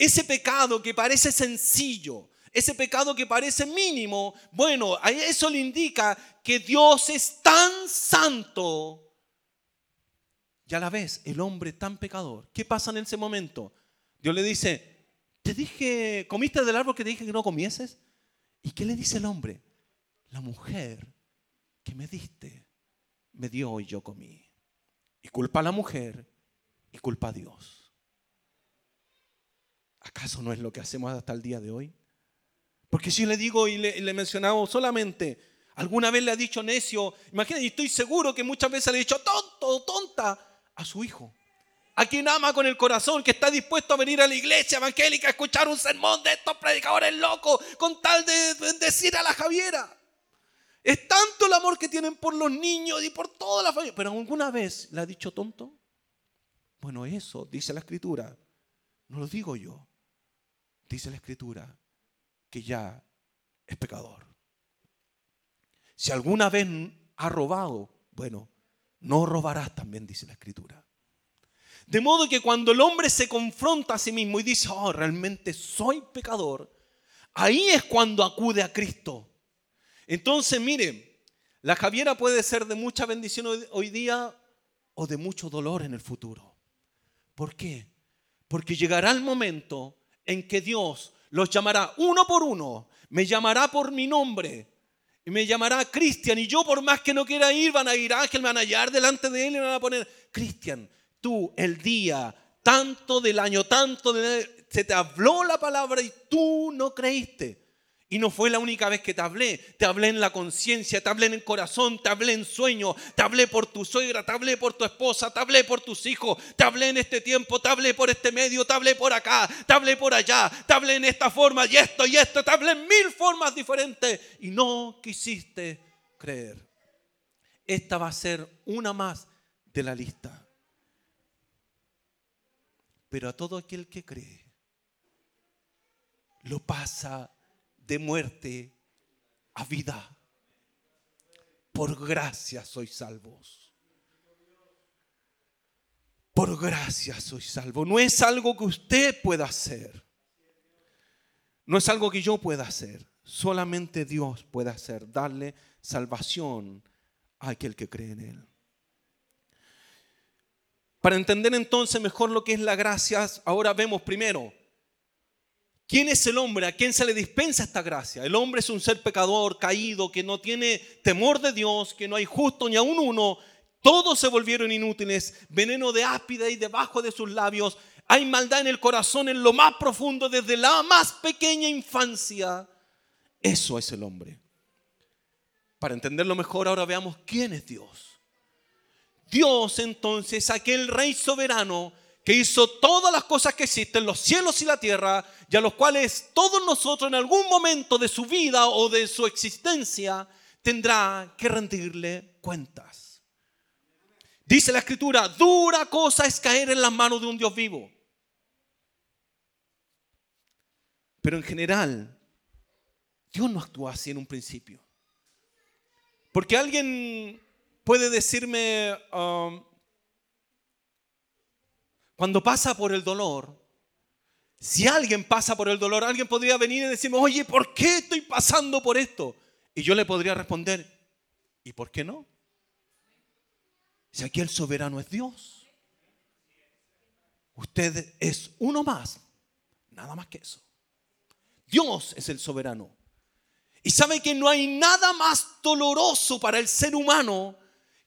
Ese pecado que parece sencillo, ese pecado que parece mínimo, bueno, eso le indica que Dios es tan santo y a la vez el hombre tan pecador. ¿Qué pasa en ese momento? Dios le dice, te dije, comiste del árbol que te dije que no comieses. ¿Y qué le dice el hombre? La mujer que me diste me dio y yo comí. Y culpa a la mujer y culpa a Dios. ¿Acaso no es lo que hacemos hasta el día de hoy? Porque si le digo y le, he mencionado solamente, alguna vez le ha dicho necio, imagínate, y estoy seguro que muchas veces le ha dicho tonto o tonta a su hijo. A quien ama con el corazón, que está dispuesto a venir a la iglesia evangélica a escuchar un sermón de estos predicadores locos con tal de bendecir a la Javiera. Es tanto el amor que tienen por los niños y por toda la familia. Pero alguna vez le ha dicho tonto. Bueno, eso dice la escritura. No lo digo yo. Dice la escritura que ya es pecador. Si alguna vez ha robado, bueno, no robarás también, dice la escritura. De modo que cuando el hombre se confronta a sí mismo y dice, oh, realmente soy pecador, ahí es cuando acude a Cristo. Entonces, mire, la Javiera puede ser de mucha bendición hoy día o de mucho dolor en el futuro. ¿Por qué? Porque llegará el momento en que Dios los llamará uno por uno, me llamará por mi nombre y me llamará Cristian. Y yo, por más que no quiera ir, van a ir Ángel, me van a hallar delante de él y me van a poner Cristian. Tú, el día tanto del año, tanto de, se te habló la palabra y tú no creíste. Y no fue la única vez que te hablé. Te hablé en la conciencia, te hablé en el corazón, te hablé en sueño, te hablé por tu suegra, te hablé por tu esposa, te hablé por tus hijos, te hablé en este tiempo, te hablé por este medio, te hablé por acá, te hablé por allá, te hablé en esta forma y esto y esto, te hablé en mil formas diferentes y no quisiste creer. Esta va a ser una más de la lista. Pero a todo aquel que cree, lo pasa de muerte a vida. Por gracia sois salvos. Por gracia sois salvos. No es algo que usted pueda hacer. No es algo que yo pueda hacer. Solamente Dios puede hacer, darle salvación a aquel que cree en Él. Para entender entonces mejor lo que es la gracia, ahora vemos primero ¿Quién es el hombre a quien se le dispensa esta gracia? El hombre es un ser pecador, caído, que no tiene temor de Dios, que no hay justo ni aun uno. Todos se volvieron inútiles, veneno de áspida y debajo de sus labios. Hay maldad en el corazón, en lo más profundo, desde la más pequeña infancia. Eso es el hombre. Para entenderlo mejor, ahora veamos quién es Dios. Dios entonces, aquel rey soberano que hizo todas las cosas que existen, los cielos y la tierra, y a los cuales todos nosotros en algún momento de su vida o de su existencia tendrá que rendirle cuentas. Dice la escritura, dura cosa es caer en las manos de un Dios vivo. Pero en general, Dios no actúa así en un principio. Porque alguien puede decirme, um, cuando pasa por el dolor, si alguien pasa por el dolor, alguien podría venir y decirme, oye, ¿por qué estoy pasando por esto? Y yo le podría responder, ¿y por qué no? Si aquí el soberano es Dios. Usted es uno más, nada más que eso. Dios es el soberano. Y sabe que no hay nada más doloroso para el ser humano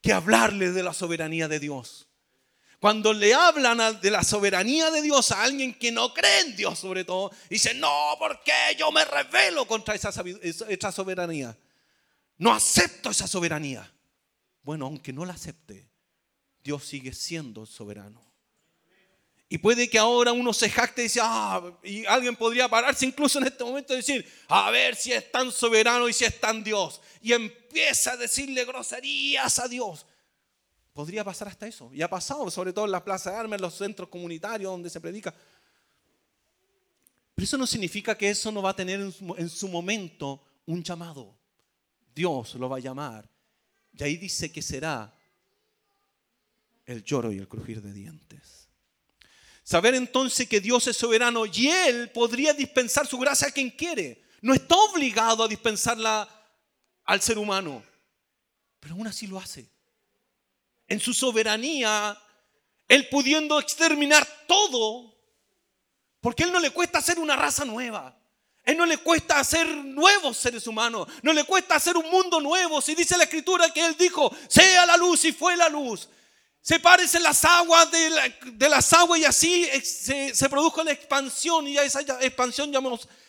que hablarle de la soberanía de Dios. Cuando le hablan de la soberanía de Dios a alguien que no cree en Dios sobre todo, dice, no, porque yo me revelo contra esa, esa soberanía. No acepto esa soberanía. Bueno, aunque no la acepte, Dios sigue siendo soberano. Y puede que ahora uno se jacte y dice, ah, y alguien podría pararse incluso en este momento y decir, a ver si es tan soberano y si es tan Dios. Y empieza a decirle groserías a Dios. Podría pasar hasta eso. Y ha pasado, sobre todo en las plazas de armas, en los centros comunitarios donde se predica. Pero eso no significa que eso no va a tener en su momento un llamado. Dios lo va a llamar. Y ahí dice que será el lloro y el crujir de dientes. Saber entonces que Dios es soberano y Él podría dispensar su gracia a quien quiere. No está obligado a dispensarla al ser humano, pero aún así lo hace en su soberanía, Él pudiendo exterminar todo, porque Él no le cuesta hacer una raza nueva. Él no le cuesta hacer nuevos seres humanos, no le cuesta hacer un mundo nuevo. Si dice la escritura que Él dijo, sea la luz y fue la luz. Sepárese las aguas de, las aguas y así se, produjo la expansión y a esa expansión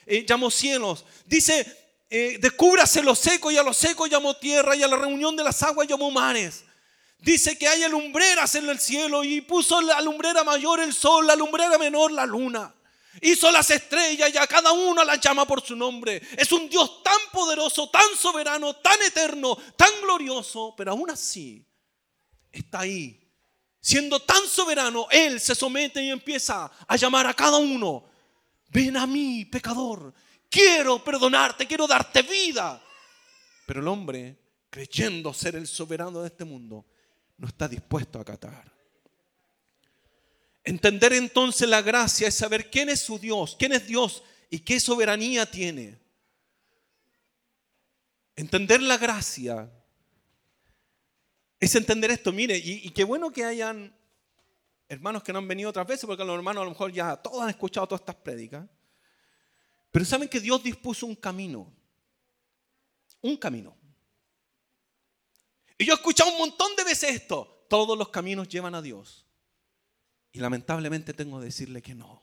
eh, llamó cielos. Dice, eh, descúbrase lo seco y a lo seco llamó tierra y a la reunión de las aguas llamó mares. Dice que hay alumbreras en el cielo y puso la lumbrera mayor el sol, la lumbrera menor la luna. Hizo las estrellas y a cada una las llama por su nombre. Es un Dios tan poderoso, tan soberano, tan eterno, tan glorioso, pero aún así está ahí. Siendo tan soberano, Él se somete y empieza a llamar a cada uno. Ven a mí, pecador. Quiero perdonarte, quiero darte vida. Pero el hombre, creyendo ser el soberano de este mundo, no está dispuesto a acatar. Entender entonces la gracia es saber quién es su Dios, quién es Dios y qué soberanía tiene. Entender la gracia es entender esto. Mire, y, qué bueno que hayan hermanos que no han venido otras veces, porque los hermanos a lo mejor ya todos han escuchado todas estas prédicas. Pero saben que Dios dispuso un camino. Un camino. Y yo he escuchado un montón de veces esto. Todos los caminos llevan a Dios. Y lamentablemente tengo que decirle que no.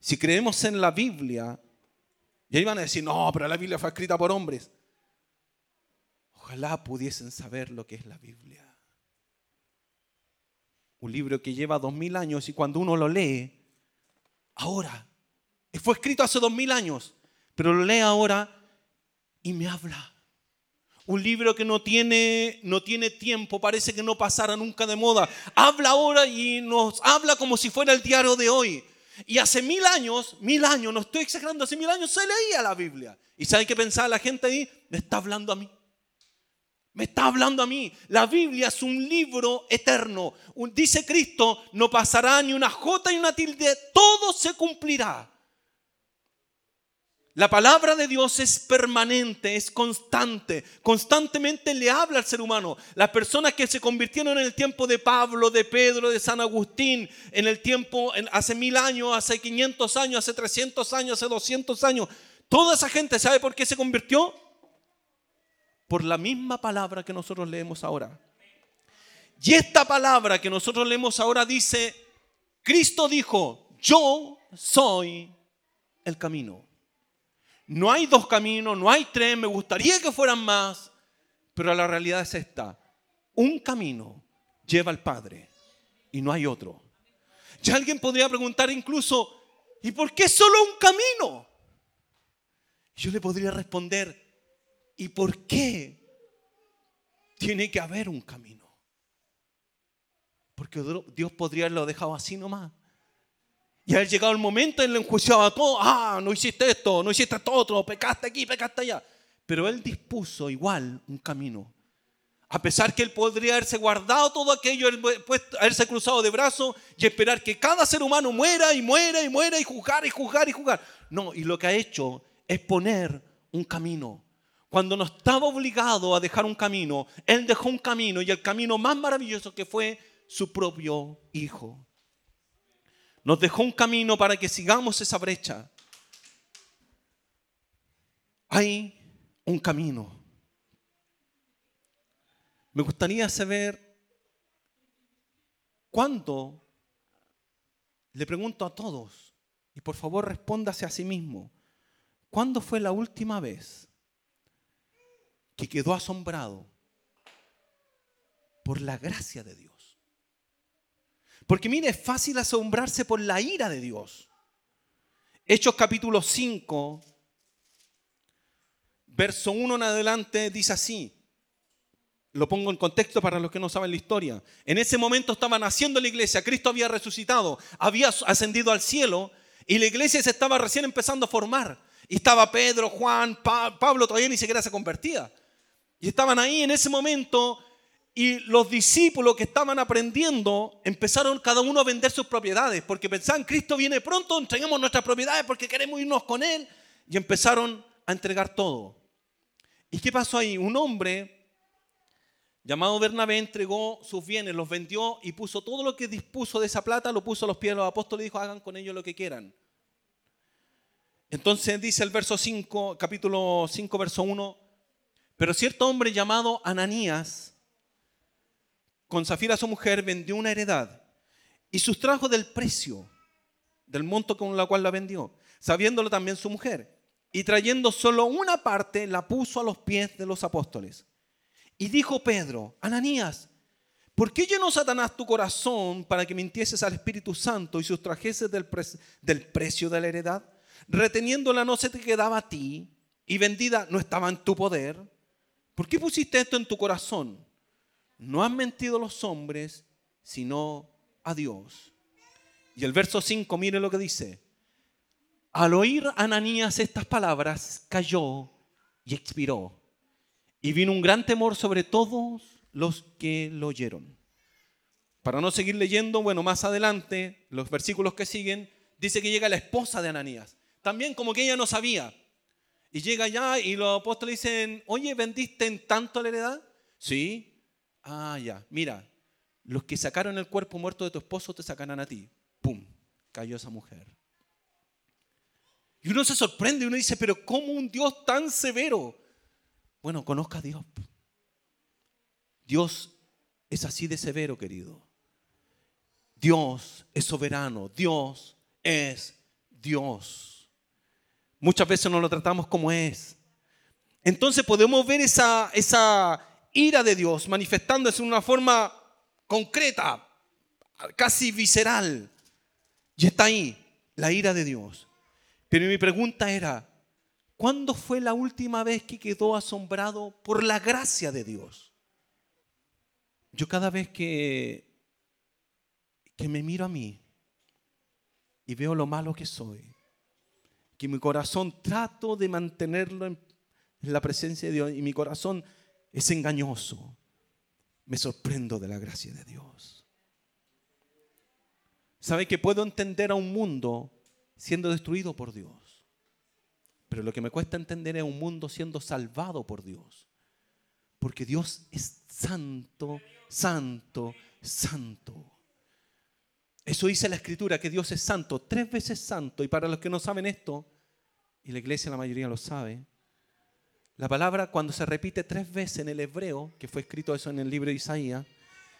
Si creemos en la Biblia, y ahí van a decir, no, pero la Biblia fue escrita por hombres. Ojalá pudiesen saber lo que es la Biblia. Un libro que lleva dos mil años y cuando uno lo lee, ahora, fue escrito hace dos mil años, pero lo lee ahora y me habla un libro que no tiene, no tiene tiempo, parece que no pasara nunca de moda. Habla ahora y nos habla como si fuera el diario de hoy. Y hace mil años, mil años, no estoy exagerando, hace mil años se leía la Biblia. ¿Y saben qué pensaba la gente ahí? Me está hablando a mí. Me está hablando a mí. La Biblia es un libro eterno. Dice Cristo, no pasará ni una jota ni una tilde, todo se cumplirá. La palabra de Dios es permanente, es constante. Constantemente le habla al ser humano. Las personas que se convirtieron en el tiempo de Pablo, de Pedro, de San Agustín, en el tiempo, hace mil años, hace 500 años, hace 300 años, hace 200 años. Toda esa gente, ¿sabe por qué se convirtió? Por la misma palabra que nosotros leemos ahora. Y esta palabra que nosotros leemos ahora dice, Cristo dijo, yo soy el camino. No hay dos caminos, no hay tres, me gustaría que fueran más, pero la realidad es esta. Un camino lleva al Padre y no hay otro. Ya alguien podría preguntar incluso, ¿y por qué solo un camino? Yo le podría responder, ¿y por qué tiene que haber un camino? Porque Dios podría haberlo dejado así nomás. Y al llegado el momento, él le enjuiciaba todo. Ah, no hiciste esto, no hiciste esto otro, pecaste aquí, pecaste allá. Pero él dispuso igual un camino. A pesar que él podría haberse guardado todo aquello, haberse cruzado de brazos y esperar que cada ser humano muera y muera y muera y juzgar y juzgar y juzgar. No, y lo que ha hecho es poner un camino. Cuando no estaba obligado a dejar un camino, él dejó un camino y el camino más maravilloso que fue su propio hijo. Nos dejó un camino para que sigamos esa brecha. Hay un camino. Me gustaría saber cuándo, le pregunto a todos, y por favor respóndase a sí mismo, ¿cuándo fue la última vez que quedó asombrado por la gracia de Dios? Porque mire, es fácil asombrarse por la ira de Dios. Hechos capítulo 5, verso 1 en adelante dice así. Lo pongo en contexto para los que no saben la historia. En ese momento estaba naciendo la iglesia, Cristo había resucitado, había ascendido al cielo y la iglesia se estaba recién empezando a formar. Estaba Pedro, Juan, Pablo, todavía ni siquiera se convertía. Y estaban ahí en ese momento y los discípulos que estaban aprendiendo empezaron cada uno a vender sus propiedades porque pensaban, Cristo viene pronto, entregamos nuestras propiedades porque queremos irnos con Él. Y empezaron a entregar todo. ¿Y qué pasó ahí? Un hombre llamado Bernabé entregó sus bienes, los vendió y puso todo lo que dispuso de esa plata, lo puso a los pies de los apóstoles y dijo, hagan con ellos lo que quieran. Entonces dice el verso 5, capítulo 5, verso 1, pero cierto hombre llamado Ananías, con Zafira su mujer vendió una heredad y sustrajo del precio del monto con la cual la vendió, sabiéndolo también su mujer. Y trayendo solo una parte, la puso a los pies de los apóstoles. Y dijo Pedro, Ananías, ¿por qué llenó Satanás tu corazón para que mintieses al Espíritu Santo y sustrajeses del, precio de la heredad? Reteniéndola no se te quedaba a ti, y vendida no estaba en tu poder? ¿Por qué pusiste esto en tu corazón? No han mentido los hombres, sino a Dios. Y el verso 5, mire lo que dice. Al oír Ananías estas palabras, cayó y expiró. Y vino un gran temor sobre todos los que lo oyeron. Para no seguir leyendo, bueno, más adelante, los versículos que siguen, dice que llega la esposa de Ananías. También como que ella no sabía. Y llega allá y los apóstoles dicen, oye, ¿vendiste en tanto la heredad? Sí. Ah, ya. Mira, los que sacaron el cuerpo muerto de tu esposo te sacarán a ti. ¡Pum! Cayó esa mujer. Y uno se sorprende, uno dice, pero ¿cómo un Dios tan severo? Bueno, conozca a Dios. Dios es así de severo, querido. Dios es soberano, Dios es Dios. Muchas veces no lo tratamos como es. Entonces podemos ver esa, esa ira de Dios manifestándose en una forma concreta, casi visceral. Y está ahí, la ira de Dios. Pero mi pregunta era, ¿cuándo fue la última vez que quedó asombrado por la gracia de Dios? Yo cada vez que, que me miro a mí y veo lo malo que soy, que mi corazón trato de mantenerlo en, la presencia de Dios y mi corazón es engañoso, me sorprendo de la gracia de Dios. ¿Sabe que puedo entender a un mundo siendo destruido por Dios? Pero lo que me cuesta entender es un mundo siendo salvado por Dios. Porque Dios es santo, santo, santo. Eso dice la escritura, que Dios es santo, tres veces santo. Y para los que no saben esto, y la iglesia la mayoría lo sabe, la palabra cuando se repite tres veces en el hebreo, que fue escrito eso en el libro de Isaías,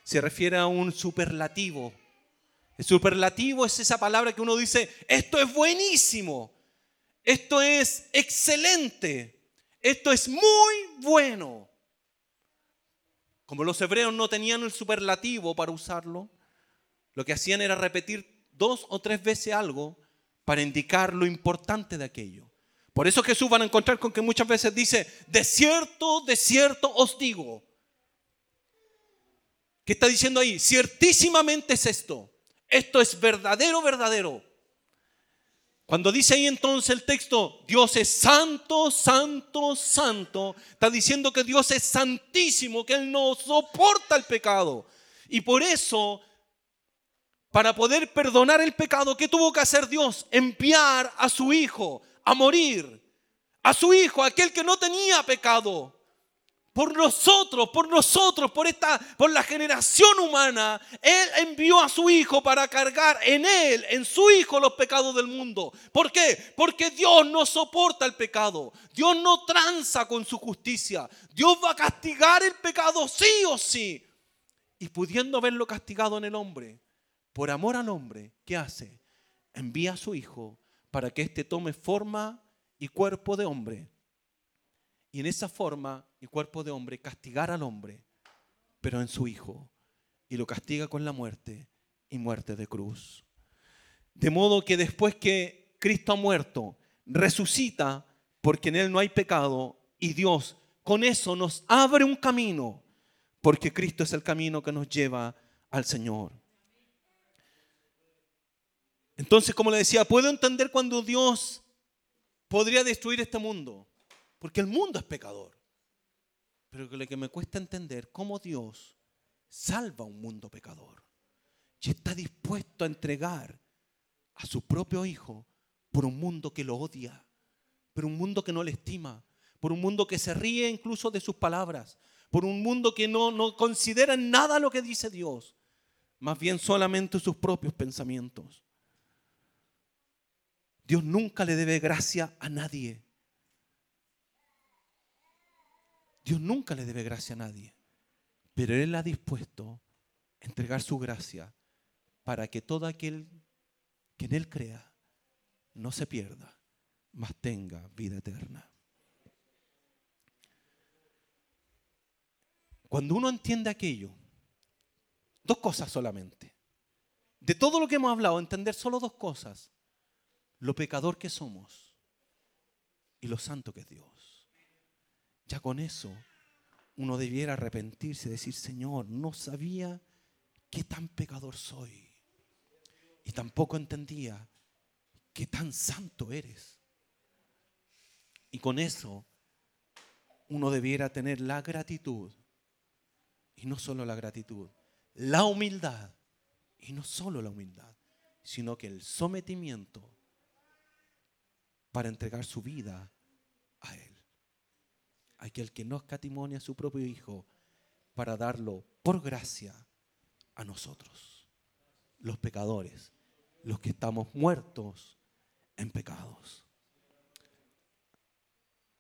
se refiere a un superlativo. El superlativo es esa palabra que uno dice, esto es buenísimo, esto es excelente, esto es muy bueno. Como los hebreos no tenían el superlativo para usarlo, lo que hacían era repetir dos o tres veces algo para indicar lo importante de aquello. Por eso Jesús van a encontrar con que muchas veces dice, de cierto, de cierto os digo. ¿Qué está diciendo ahí? Ciertísimamente es esto. Esto es verdadero, verdadero. Cuando dice ahí entonces el texto, Dios es santo, santo, santo, está diciendo que Dios es santísimo, que Él no soporta el pecado. Y por eso, para poder perdonar el pecado, ¿qué tuvo que hacer Dios? Enviar a su Hijo a morir, a su Hijo, aquel que no tenía pecado. Por nosotros, por nosotros, por esta, por la generación humana, Él envió a su Hijo para cargar en Él, en su Hijo, los pecados del mundo. ¿Por qué? Porque Dios no soporta el pecado. Dios no tranza con su justicia. Dios va a castigar el pecado sí o sí. Y pudiendo verlo castigado en el hombre, por amor al hombre, ¿qué hace? Envía a su Hijo para que éste tome forma y cuerpo de hombre. Y en esa forma y cuerpo de hombre castigar al hombre, pero en su Hijo. Y lo castiga con la muerte y muerte de cruz. De modo que después que Cristo ha muerto, resucita porque en Él no hay pecado y Dios con eso nos abre un camino porque Cristo es el camino que nos lleva al Señor. Entonces, como le decía, puedo entender cuando Dios podría destruir este mundo, porque el mundo es pecador. Pero lo que me cuesta entender cómo Dios salva a un mundo pecador y está dispuesto a entregar a su propio hijo por un mundo que lo odia, por un mundo que no le estima, por un mundo que se ríe incluso de sus palabras, por un mundo que no, no considera nada lo que dice Dios, más bien solamente sus propios pensamientos. Dios nunca le debe gracia a nadie. Dios nunca le debe gracia a nadie. Pero Él ha dispuesto a entregar su gracia para que todo aquel que en Él crea no se pierda, mas tenga vida eterna. Cuando uno entiende aquello, dos cosas solamente. De todo lo que hemos hablado, entender solo dos cosas lo pecador que somos y lo santo que es Dios. Ya con eso uno debiera arrepentirse y decir, Señor, no sabía qué tan pecador soy. Y tampoco entendía qué tan santo eres. Y con eso uno debiera tener la gratitud. Y no solo la gratitud, la humildad. Y no solo la humildad, sino que el sometimiento para entregar su vida a Él. Aquel que no escatimonia a su propio Hijo para darlo por gracia a nosotros, los pecadores, los que estamos muertos en pecados.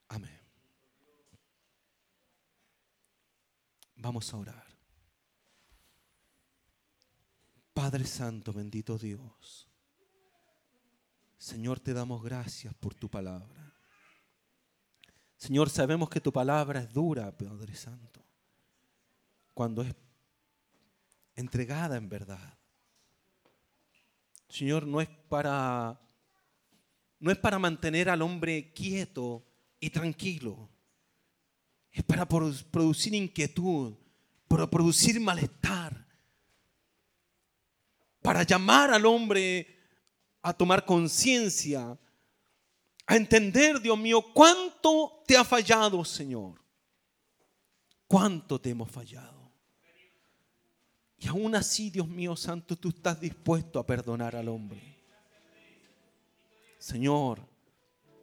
Amén. Vamos a orar. Padre Santo, bendito Dios. Señor, te damos gracias por tu palabra. Señor, sabemos que tu palabra es dura, Padre Santo, cuando es entregada en verdad. Señor, no es para no es para mantener al hombre quieto y tranquilo es para producir inquietud, para producir malestar, para llamar al hombre a tomar conciencia, a entender, Dios mío, cuánto te ha fallado, Señor. Cuánto te hemos fallado. Y aún así, Dios mío santo, tú estás dispuesto a perdonar al hombre. Señor,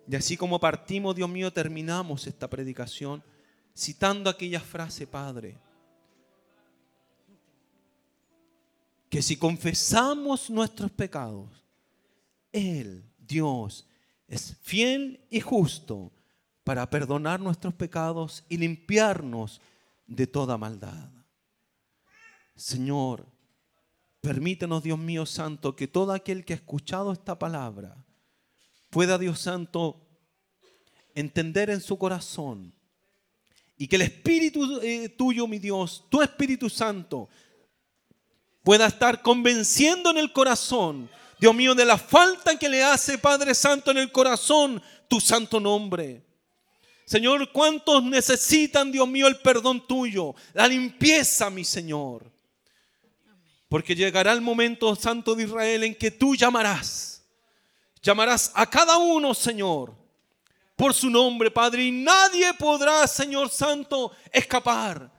y así como partimos, Dios mío, terminamos esta predicación citando aquella frase, Padre, que si confesamos nuestros pecados, Él, Dios, es fiel y justo para perdonar nuestros pecados y limpiarnos de toda maldad. Señor, permítenos, Dios mío santo, que todo aquel que ha escuchado esta palabra pueda, Dios santo, entender en su corazón y que el Espíritu eh, tuyo, mi Dios, tu Espíritu Santo, pueda estar convenciendo en el corazón, Dios mío, de la falta que le hace Padre Santo en el corazón tu santo nombre. Señor, ¿cuántos necesitan, Dios mío, el perdón tuyo? La limpieza, mi Señor. Porque llegará el momento, Santo de Israel, en que tú llamarás. Llamarás a cada uno, Señor por su nombre, Padre. Y nadie podrá, Señor Santo, escapar.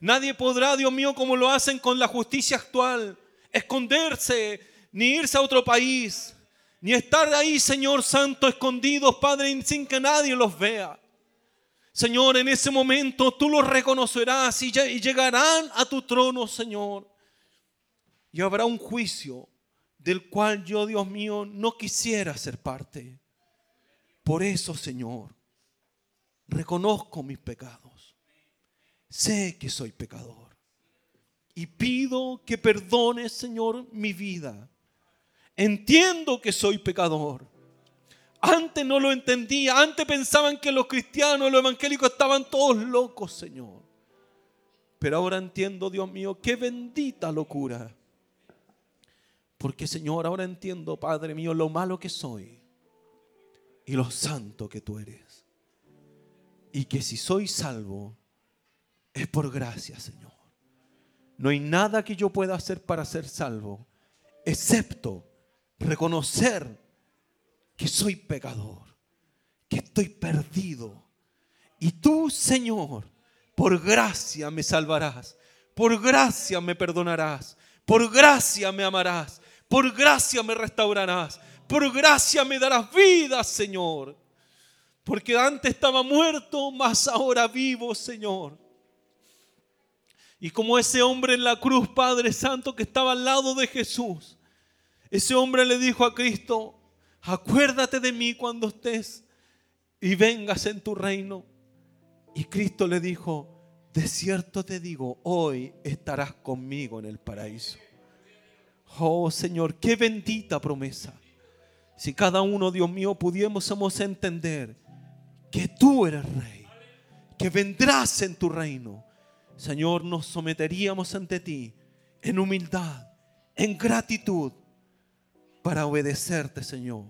Nadie podrá, Dios mío, como lo hacen con la justicia actual, esconderse, ni irse a otro país, ni estar ahí, Señor Santo, escondidos, Padre, sin que nadie los vea. Señor, en ese momento tú los reconocerás y llegarán a tu trono, Señor. Y habrá un juicio del cual yo, Dios mío, no quisiera ser parte. Por eso, Señor, reconozco mis pecados. Sé que soy pecador. Y pido que perdones, Señor, mi vida. Entiendo que soy pecador. Antes no lo entendía. Antes pensaban que los cristianos, los evangélicos estaban todos locos, Señor. Pero ahora entiendo, Dios mío, qué bendita locura. Porque, Señor, ahora entiendo, Padre mío, lo malo que soy y lo santo que tú eres. Y que si soy salvo, es por gracia, Señor. No hay nada que yo pueda hacer para ser salvo, excepto reconocer que soy pecador, que estoy perdido. Y tú, Señor, por gracia me salvarás, por gracia me perdonarás, por gracia me amarás, por gracia me restaurarás, por gracia me darás vida, Señor. Porque antes estaba muerto, mas ahora vivo, Señor. Y como ese hombre en la cruz, Padre Santo, que estaba al lado de Jesús, ese hombre le dijo a Cristo, acuérdate de mí cuando estés y vengas en tu reino. Y Cristo le dijo, de cierto te digo, hoy estarás conmigo en el paraíso. Oh Señor, qué bendita promesa. Si cada uno, Dios mío, pudiésemos entender que tú eres rey, que vendrás en tu reino, Señor, nos someteríamos ante ti en humildad, en gratitud, para obedecerte, Señor,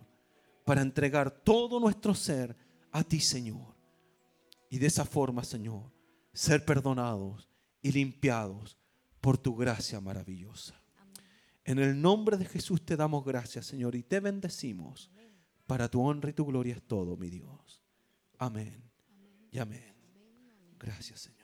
para entregar todo nuestro ser a ti, Señor. Y de esa forma, Señor, ser perdonados y limpiados por tu gracia maravillosa. En el nombre de Jesús te damos gracias, Señor, y te bendecimos. Para tu honra y tu gloria es todo, mi Dios. Amén. Y amén. Gracias, Señor.